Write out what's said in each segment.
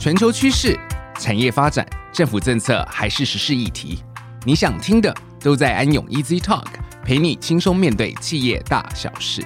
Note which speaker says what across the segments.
Speaker 1: 全球趋势、产业发展、政府政策还是时事议题，你想听的都在安永 Easy Talk，陪你轻松面对企业大小事。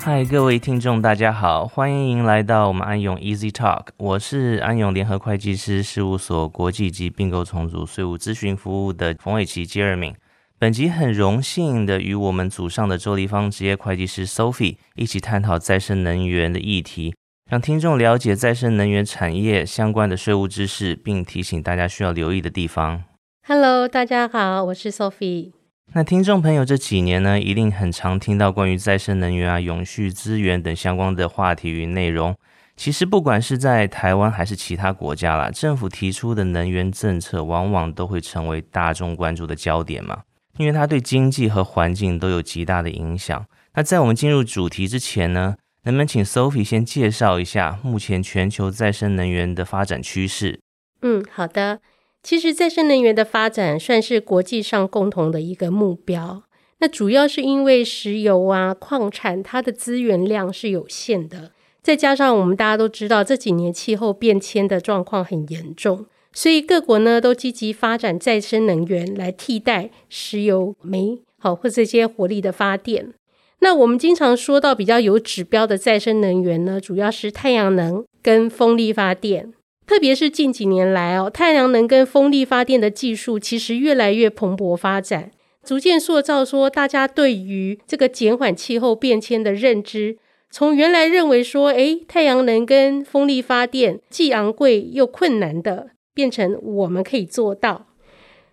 Speaker 2: 嗨，各位听众，大家好，欢迎来到我们安永 Easy Talk。我是安永联合会计师事务所国际及并购重组税务咨询服务的冯伟琪 Jeremy。本集很荣幸的与我们组上的周立芳职业会计师 Sophie 一起探讨再生能源的议题，让听众了解再生能源产业相关的税务知识，并提醒大家需要留意的地方。
Speaker 3: Hello，大家好，我是 Sophie。
Speaker 2: 那听众朋友这几年呢，一定很常听到关于再生能源啊、永续资源等相关的话题与内容。其实不管是在台湾还是其他国家啦，政府提出的能源政策往往都会成为大众关注的焦点嘛，因为它对经济和环境都有极大的影响。那在我们进入主题之前呢，能不能请 Sophie 先介绍一下目前全球再生能源的发展趋势？
Speaker 3: 嗯，好的。其实再生能源的发展算是国际上共同的一个目标。那主要是因为石油啊、矿产，它的资源量是有限的，再加上我们大家都知道这几年气候变迁的状况很严重，所以各国呢都积极发展再生能源来替代石油、煤，好或这些火力的发电。那我们经常说到比较有指标的再生能源呢，主要是太阳能跟风力发电。特别是近几年来哦，太阳能跟风力发电的技术其实越来越蓬勃发展，逐渐塑造说大家对于这个减缓气候变迁的认知，从原来认为说，诶，太阳能跟风力发电既昂贵又困难的，变成我们可以做到。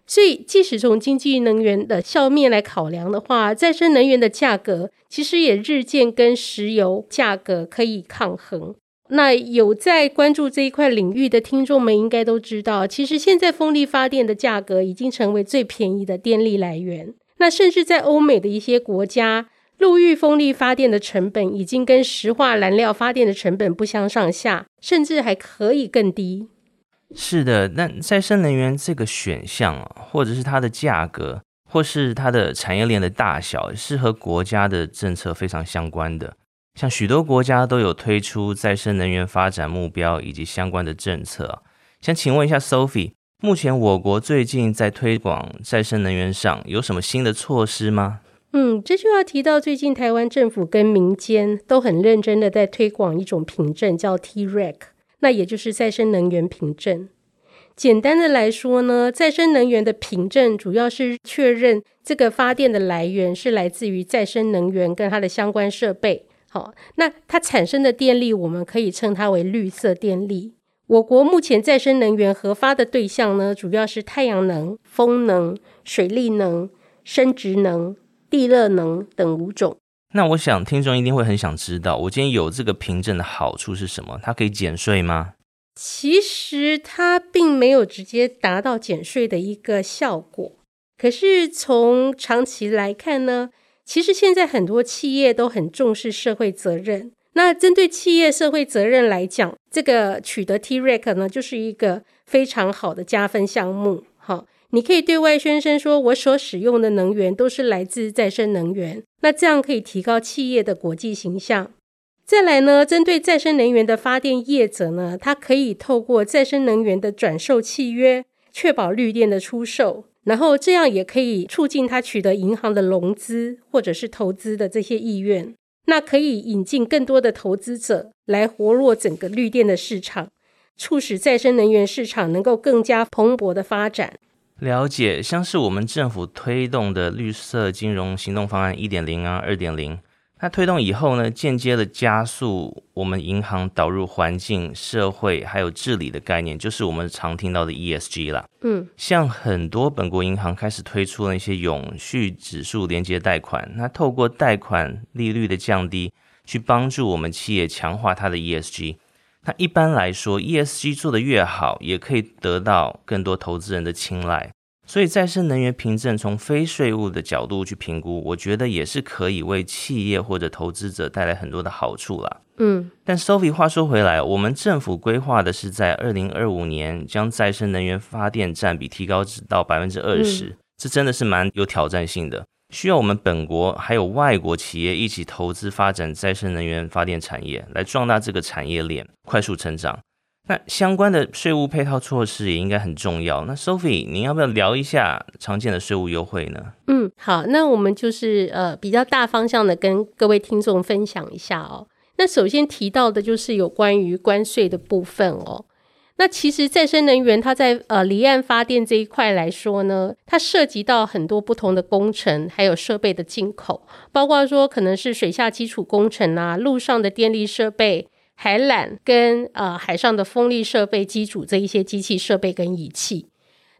Speaker 3: 所以，即使从经济能源的效面来考量的话，再生能源的价格其实也日渐跟石油价格可以抗衡。那有在关注这一块领域的听众们应该都知道，其实现在风力发电的价格已经成为最便宜的电力来源。那甚至在欧美的一些国家，陆域风力发电的成本已经跟石化燃料发电的成本不相上下，甚至还可以更低。
Speaker 2: 是的，那再生能源这个选项啊，或者是它的价格，或是它的产业链的大小，是和国家的政策非常相关的。像许多国家都有推出再生能源发展目标以及相关的政策。想请问一下 Sophie，目前我国最近在推广再生能源上有什么新的措施吗？
Speaker 3: 嗯，这就要提到最近台湾政府跟民间都很认真的在推广一种凭证，叫 TREC，那也就是再生能源凭证。简单的来说呢，再生能源的凭证主要是确认这个发电的来源是来自于再生能源跟它的相关设备。好，那它产生的电力，我们可以称它为绿色电力。我国目前再生能源核发的对象呢，主要是太阳能、风能、水力能、生质能、地热能等五种。
Speaker 2: 那我想听众一定会很想知道，我今天有这个凭证的好处是什么？它可以减税吗？
Speaker 3: 其实它并没有直接达到减税的一个效果。可是从长期来看呢，其实现在很多企业都很重视社会责任。那针对企业社会责任来讲，这个取得 TREC 呢，就是一个非常好的加分项目。好，你可以对外宣称说，我所使用的能源都是来自再生能源。那这样可以提高企业的国际形象。再来呢，针对再生能源的发电业者呢，它可以透过再生能源的转售契约，确保绿电的出售。然后这样也可以促进他取得银行的融资或者是投资的这些意愿，那可以引进更多的投资者来活络整个绿电的市场，促使再生能源市场能够更加蓬勃的发展。
Speaker 2: 了解，像是我们政府推动的绿色金融行动方案一点零啊、二点零。它推动以后呢，间接的加速我们银行导入环境、社会还有治理的概念，就是我们常听到的 ESG 啦。
Speaker 3: 嗯，
Speaker 2: 像很多本国银行开始推出了一些永续指数连接贷款，那透过贷款利率的降低，去帮助我们企业强化它的 ESG。那一般来说，ESG 做得越好，也可以得到更多投资人的青睐。所以，再生能源凭证从非税务的角度去评估，我觉得也是可以为企业或者投资者带来很多的好处啦。
Speaker 3: 嗯，
Speaker 2: 但 Sophie 话说回来，我们政府规划的是在二零二五年将再生能源发电占比提高至到百分之二十，这真的是蛮有挑战性的。需要我们本国还有外国企业一起投资发展再生能源发电产业，来壮大这个产业链，快速成长。那相关的税务配套措施也应该很重要。那 Sophie，您要不要聊一下常见的税务优惠呢？
Speaker 3: 嗯，好，那我们就是呃比较大方向的跟各位听众分享一下哦。那首先提到的就是有关于关税的部分哦。那其实再生能源它在呃离岸发电这一块来说呢，它涉及到很多不同的工程，还有设备的进口，包括说可能是水下基础工程啊，陆上的电力设备、海缆跟呃海上的风力设备机组这一些机器设备跟仪器。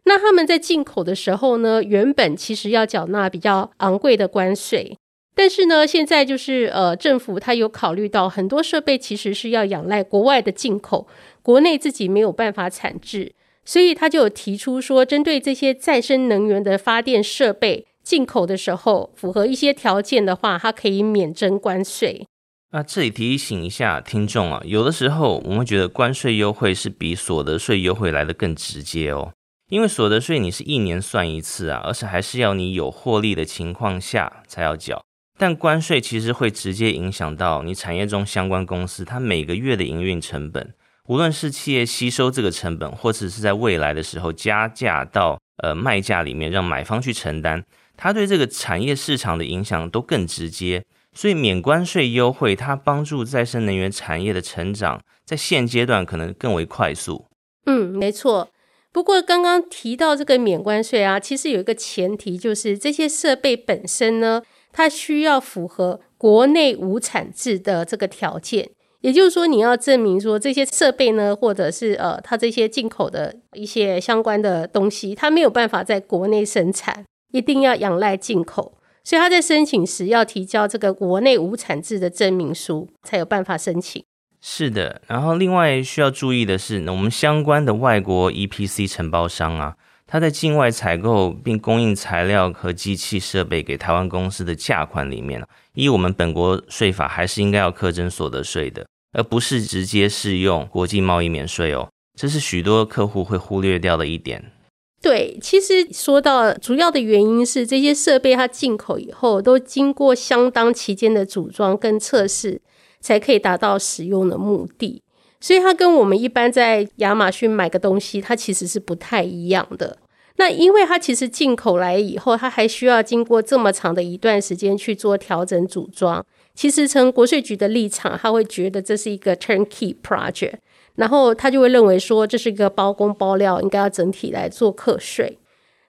Speaker 3: 那他们在进口的时候呢，原本其实要缴纳比较昂贵的关税。但是呢，现在就是呃，政府它有考虑到很多设备其实是要仰赖国外的进口，国内自己没有办法产制，所以他就有提出说，针对这些再生能源的发电设备进口的时候，符合一些条件的话，它可以免征关税。
Speaker 2: 那这里提醒一下听众啊，有的时候我们会觉得关税优惠是比所得税优惠来得更直接哦，因为所得税你是一年算一次啊，而且还是要你有获利的情况下才要缴。但关税其实会直接影响到你产业中相关公司，它每个月的营运成本，无论是企业吸收这个成本，或者是在未来的时候加价到呃卖价里面，让买方去承担，它对这个产业市场的影响都更直接。所以免关税优惠，它帮助再生能源产业的成长，在现阶段可能更为快速。
Speaker 3: 嗯，没错。不过刚刚提到这个免关税啊，其实有一个前提，就是这些设备本身呢。它需要符合国内无产制的这个条件，也就是说，你要证明说这些设备呢，或者是呃，它这些进口的一些相关的东西，它没有办法在国内生产，一定要仰赖进口，所以他在申请时要提交这个国内无产制的证明书，才有办法申请。
Speaker 2: 是的，然后另外需要注意的是，我们相关的外国 EPC 承包商啊。他在境外采购并供应材料和机器设备给台湾公司的价款里面，依我们本国税法，还是应该要课征所得税的，而不是直接适用国际贸易免税哦。这是许多客户会忽略掉的一点。
Speaker 3: 对，其实说到主要的原因是这些设备它进口以后都经过相当期间的组装跟测试，才可以达到使用的目的。所以它跟我们一般在亚马逊买个东西，它其实是不太一样的。那因为它其实进口来以后，它还需要经过这么长的一段时间去做调整组装。其实从国税局的立场，他会觉得这是一个 turnkey project，然后他就会认为说这是一个包工包料，应该要整体来做课税。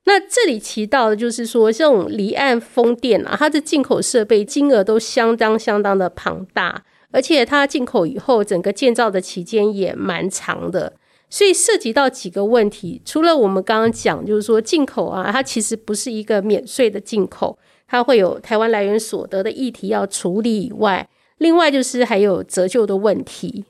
Speaker 3: 那这里提到的就是说，这种离岸风电啊，它的进口设备金额都相当相当的庞大。而且它进口以后，整个建造的期间也蛮长的，所以涉及到几个问题。除了我们刚刚讲，就是说进口啊，它其实不是一个免税的进口，它会有台湾来源所得的议题要处理以外，另外就是还有折旧的问题。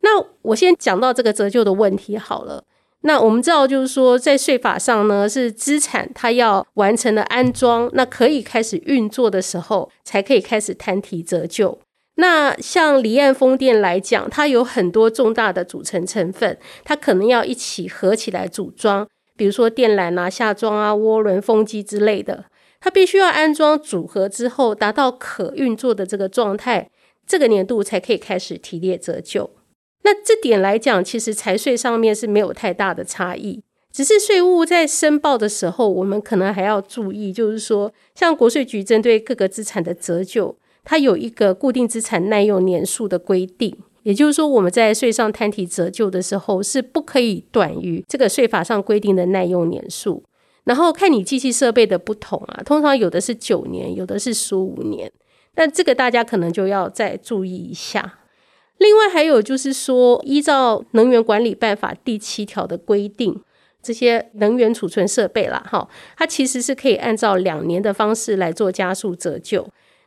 Speaker 3: 那我先讲到这个折旧的问题好了。那我们知道，就是说在税法上呢，是资产它要完成了安装，那可以开始运作的时候，才可以开始摊提折旧。那像离岸风电来讲，它有很多重大的组成成分，它可能要一起合起来组装，比如说电缆啊、下装啊、涡轮、风机之类的，它必须要安装组合之后，达到可运作的这个状态，这个年度才可以开始提列折旧。那这点来讲，其实财税上面是没有太大的差异，只是税务在申报的时候，我们可能还要注意，就是说，像国税局针对各个资产的折旧。它有一个固定资产耐用年数的规定，也就是说，我们在税上摊提折旧的时候是不可以短于这个税法上规定的耐用年数。然后看你机器设备的不同啊，通常有的是九年，有的是十五年。那这个大家可能就要再注意一下。另外还有就是说，依照能源管理办法第七条的规定，这些能源储存设备啦，哈，它其实是可以按照两年的方式来做加速折旧。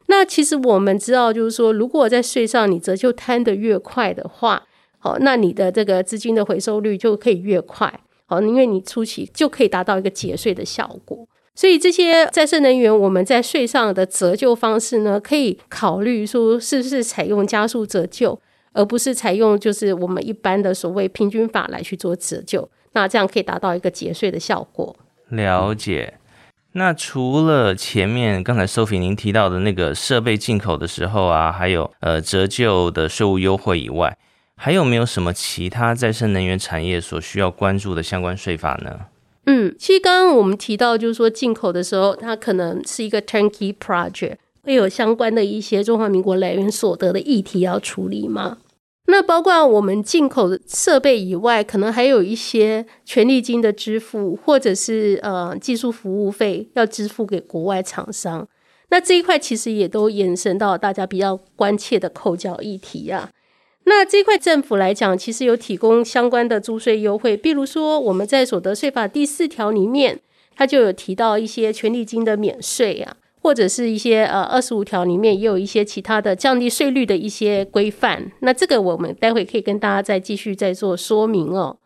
Speaker 3: 那其实我们知道，就是说，如果在税上你折旧摊得越快的话，好，那你的这个资金的回收率就可以越快，好，因为你初期就可以达到一个节税的效果。所以这些再生能源，我们在税上的折旧方式呢，可以考虑说是不是采用加速折旧，而不是采用就是我们一般的所谓平均法来去做折旧，那这样可以达到一个节税的效果。
Speaker 2: 了解。那除了前面刚才 Sophie 您提到的那个设备进口的时候啊，还有呃折旧的税务优惠以外，还有没有什么其他再生能源产业所需要关注的相关税法呢？
Speaker 3: 嗯，其实刚刚我们提到，就是说进口的时候，它可能是一个 turnkey project，会有相关的一些中华民国来源所得的议题要处理吗？那包括我们进口设备以外，可能还有一些权利金的支付，或者是呃技术服务费要支付给国外厂商。那这一块其实也都延伸到大家比较关切的扣缴议题啊。那这块政府来讲，其实有提供相关的租税优惠，比如说我们在所得税法第四条里面，它就有提到一些权利金的免税啊。或者是一些呃二十五条里面也有一些其他的降低税率的一些规范，那这个我们待会可以跟大家再继续再做说明哦。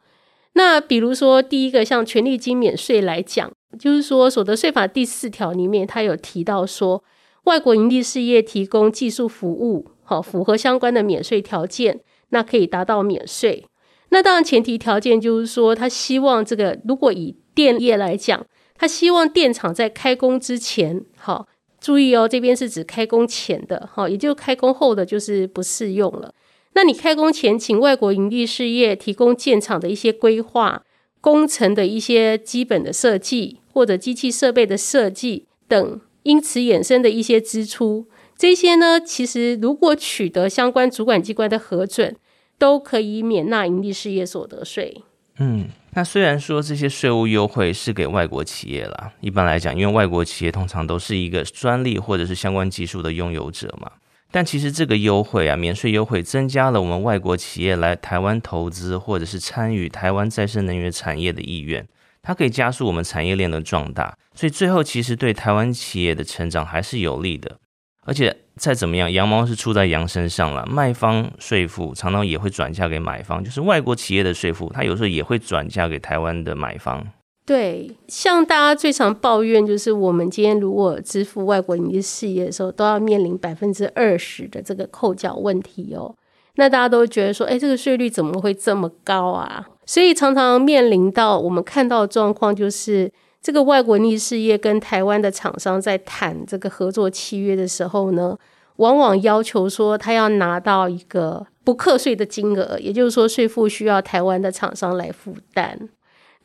Speaker 3: 那比如说第一个像权利金免税来讲，就是说所得税法第四条里面它有提到说，外国营利事业提供技术服务，好符合相关的免税条件，那可以达到免税。那当然前提条件就是说，他希望这个如果以电业来讲。他希望电厂在开工之前，好，注意哦，这边是指开工前的，好，也就开工后的就是不适用了。那你开工前请外国营利事业提供建厂的一些规划、工程的一些基本的设计，或者机器设备的设计等，因此衍生的一些支出，这些呢，其实如果取得相关主管机关的核准，都可以免纳营利事业所得税。
Speaker 2: 嗯。那虽然说这些税务优惠是给外国企业啦，一般来讲，因为外国企业通常都是一个专利或者是相关技术的拥有者嘛，但其实这个优惠啊，免税优惠增加了我们外国企业来台湾投资或者是参与台湾再生能源产业的意愿，它可以加速我们产业链的壮大，所以最后其实对台湾企业的成长还是有利的。而且再怎么样，羊毛是出在羊身上了。卖方税负常常也会转嫁给买方，就是外国企业的税负，它有时候也会转嫁给台湾的买方。
Speaker 3: 对，像大家最常抱怨，就是我们今天如果支付外国营利事业的时候，都要面临百分之二十的这个扣缴问题哦。那大家都觉得说，哎，这个税率怎么会这么高啊？所以常常面临到我们看到的状况就是。这个外国逆事业跟台湾的厂商在谈这个合作契约的时候呢，往往要求说他要拿到一个不课税的金额，也就是说税负需要台湾的厂商来负担。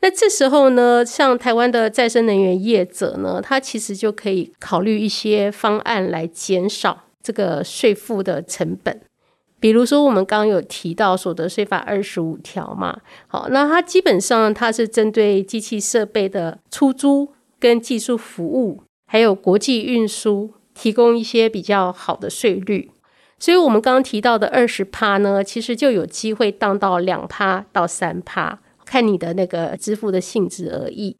Speaker 3: 那这时候呢，像台湾的再生能源业者呢，他其实就可以考虑一些方案来减少这个税负的成本。比如说，我们刚刚有提到所得税法二十五条嘛，好，那它基本上它是针对机器设备的出租跟技术服务，还有国际运输，提供一些比较好的税率。所以，我们刚刚提到的二十趴呢，其实就有机会当到两趴到三趴，看你的那个支付的性质而异。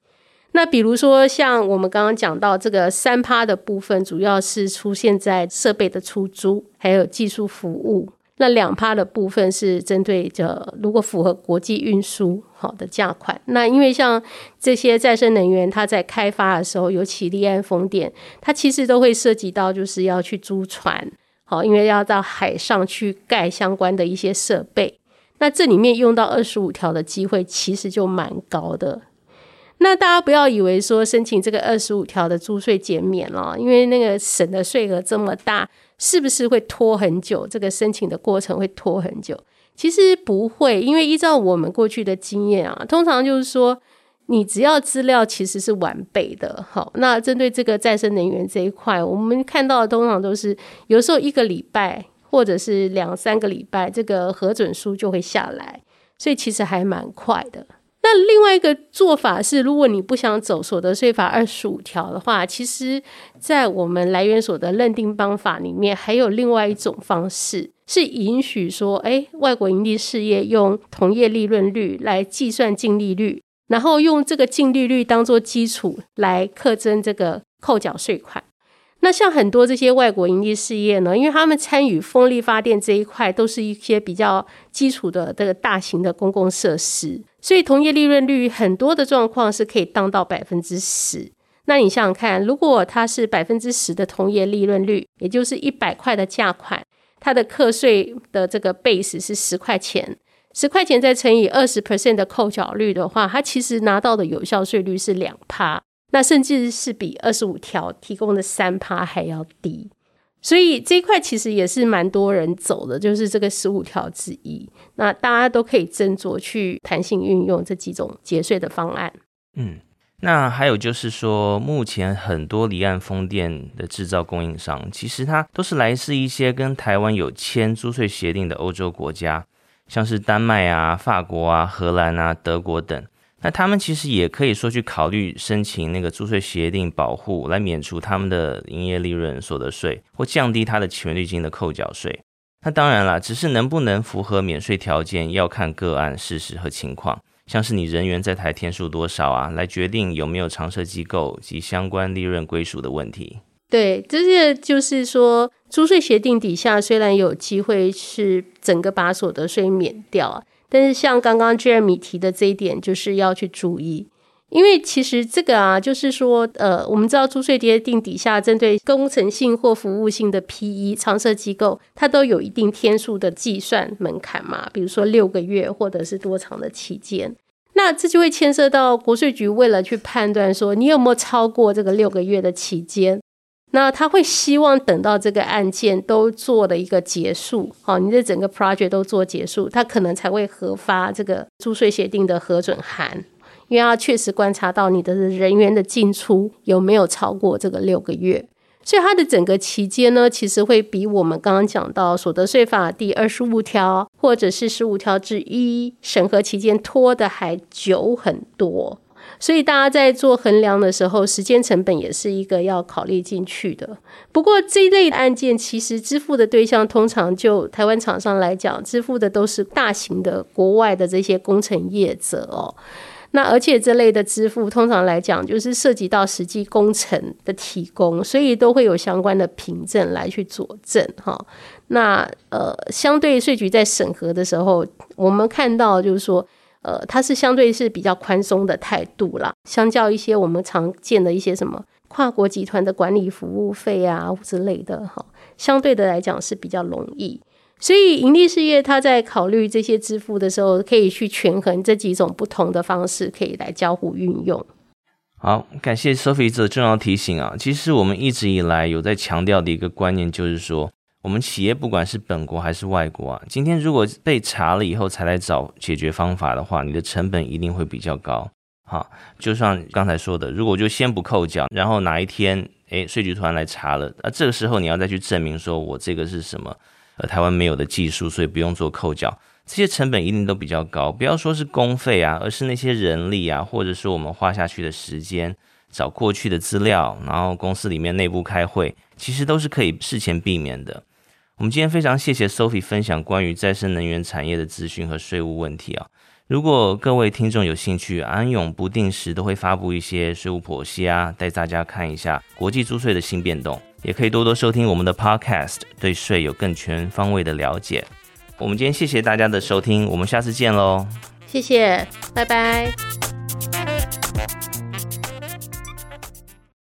Speaker 3: 那比如说，像我们刚刚讲到这个三趴的部分，主要是出现在设备的出租，还有技术服务。那两趴的部分是针对着如果符合国际运输好的价款。那因为像这些再生能源，它在开发的时候，尤其离岸风电，它其实都会涉及到就是要去租船，好，因为要到海上去盖相关的一些设备。那这里面用到二十五条的机会其实就蛮高的。那大家不要以为说申请这个二十五条的租税减免了，因为那个省的税额这么大。是不是会拖很久？这个申请的过程会拖很久？其实不会，因为依照我们过去的经验啊，通常就是说，你只要资料其实是完备的，好，那针对这个再生能源这一块，我们看到的通常都是有时候一个礼拜或者是两三个礼拜，这个核准书就会下来，所以其实还蛮快的。那另外一个做法是，如果你不想走所得税法二十五条的话，其实，在我们来源所得认定方法里面，还有另外一种方式，是允许说，哎，外国盈利事业用同业利润率来计算净利率，然后用这个净利率当做基础来课征这个扣缴税款。那像很多这些外国营利事业呢，因为他们参与风力发电这一块，都是一些比较基础的这个大型的公共设施，所以同业利润率很多的状况是可以当到百分之十。那你想想看，如果它是百分之十的同业利润率，也就是一百块的价款，它的课税的这个 base 是十块钱，十块钱再乘以二十 percent 的扣缴率的话，它其实拿到的有效税率是两趴。那甚至是比二十五条提供的三趴还要低。所以这一块其实也是蛮多人走的，就是这个十五条之一。那大家都可以斟酌去弹性运用这几种节税的方案。
Speaker 2: 嗯，那还有就是说，目前很多离岸风电的制造供应商，其实它都是来自一些跟台湾有签租税协定的欧洲国家，像是丹麦啊、法国啊、荷兰啊、德国等。那他们其实也可以说去考虑申请那个租税协定保护，来免除他们的营业利润所得税，或降低他的权利金的扣缴税。那当然了，只是能不能符合免税条件，要看个案事实和情况，像是你人员在台天数多少啊，来决定有没有常设机构及相关利润归属的问题。
Speaker 3: 对，这是就是说，租税协定底下虽然有机会是整个把所得税免掉。但是像刚刚 Jeremy 提的这一点，就是要去注意，因为其实这个啊，就是说，呃，我们知道租税协定底下针对工程性或服务性的 PE 常设机构，它都有一定天数的计算门槛嘛，比如说六个月或者是多长的期间，那这就会牵涉到国税局为了去判断说你有没有超过这个六个月的期间。那他会希望等到这个案件都做了一个结束，好，你的整个 project 都做结束，他可能才会核发这个租税协定的核准函，因为他确实观察到你的人员的进出有没有超过这个六个月，所以它的整个期间呢，其实会比我们刚刚讲到所得税法第二十五条或者是十五条之一审核期间拖得还久很多。所以大家在做衡量的时候，时间成本也是一个要考虑进去的。不过这一类案件，其实支付的对象通常就台湾厂商来讲，支付的都是大型的国外的这些工程业者哦。那而且这类的支付通常来讲，就是涉及到实际工程的提供，所以都会有相关的凭证来去佐证哈。那呃，相对税局在审核的时候，我们看到就是说。呃，它是相对是比较宽松的态度啦，相较一些我们常见的一些什么跨国集团的管理服务费啊之类的哈，相对的来讲是比较容易。所以盈利事业它在考虑这些支付的时候，可以去权衡这几种不同的方式，可以来交互运用。
Speaker 2: 好，感谢 Sophie 的重要提醒啊，其实我们一直以来有在强调的一个观念就是说。我们企业不管是本国还是外国啊，今天如果被查了以后才来找解决方法的话，你的成本一定会比较高。好，就像刚才说的，如果就先不扣缴，然后哪一天，诶，税局突然来查了，那这个时候你要再去证明说我这个是什么，呃，台湾没有的技术，所以不用做扣缴，这些成本一定都比较高。不要说是工费啊，而是那些人力啊，或者是我们花下去的时间，找过去的资料，然后公司里面内部开会，其实都是可以事前避免的。我们今天非常谢谢 Sophie 分享关于再生能源产业的资讯和税务问题啊！如果各位听众有兴趣，安永不定时都会发布一些税务剖析啊，带大家看一下国际租税的新变动，也可以多多收听我们的 Podcast，对税有更全方位的了解。我们今天谢谢大家的收听，我们下次见喽！
Speaker 3: 谢谢，拜拜。